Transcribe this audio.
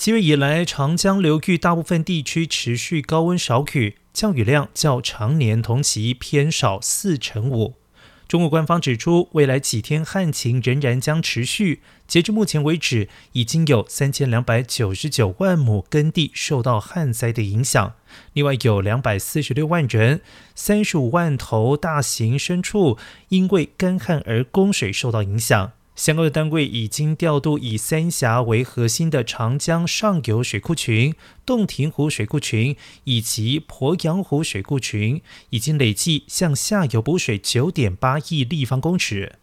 七月以来，长江流域大部分地区持续高温少雨，降雨量较常年同期偏少四成五。中国官方指出，未来几天旱情仍然将持续。截至目前为止，已经有三千两百九十九万亩耕地受到旱灾的影响，另外有两百四十六万人、三十五万头大型牲畜因为干旱而供水受到影响。相关的单位已经调度以三峡为核心的长江上游水库群、洞庭湖水库群以及鄱阳湖水库群，已经累计向下游补水九点八亿立方公尺。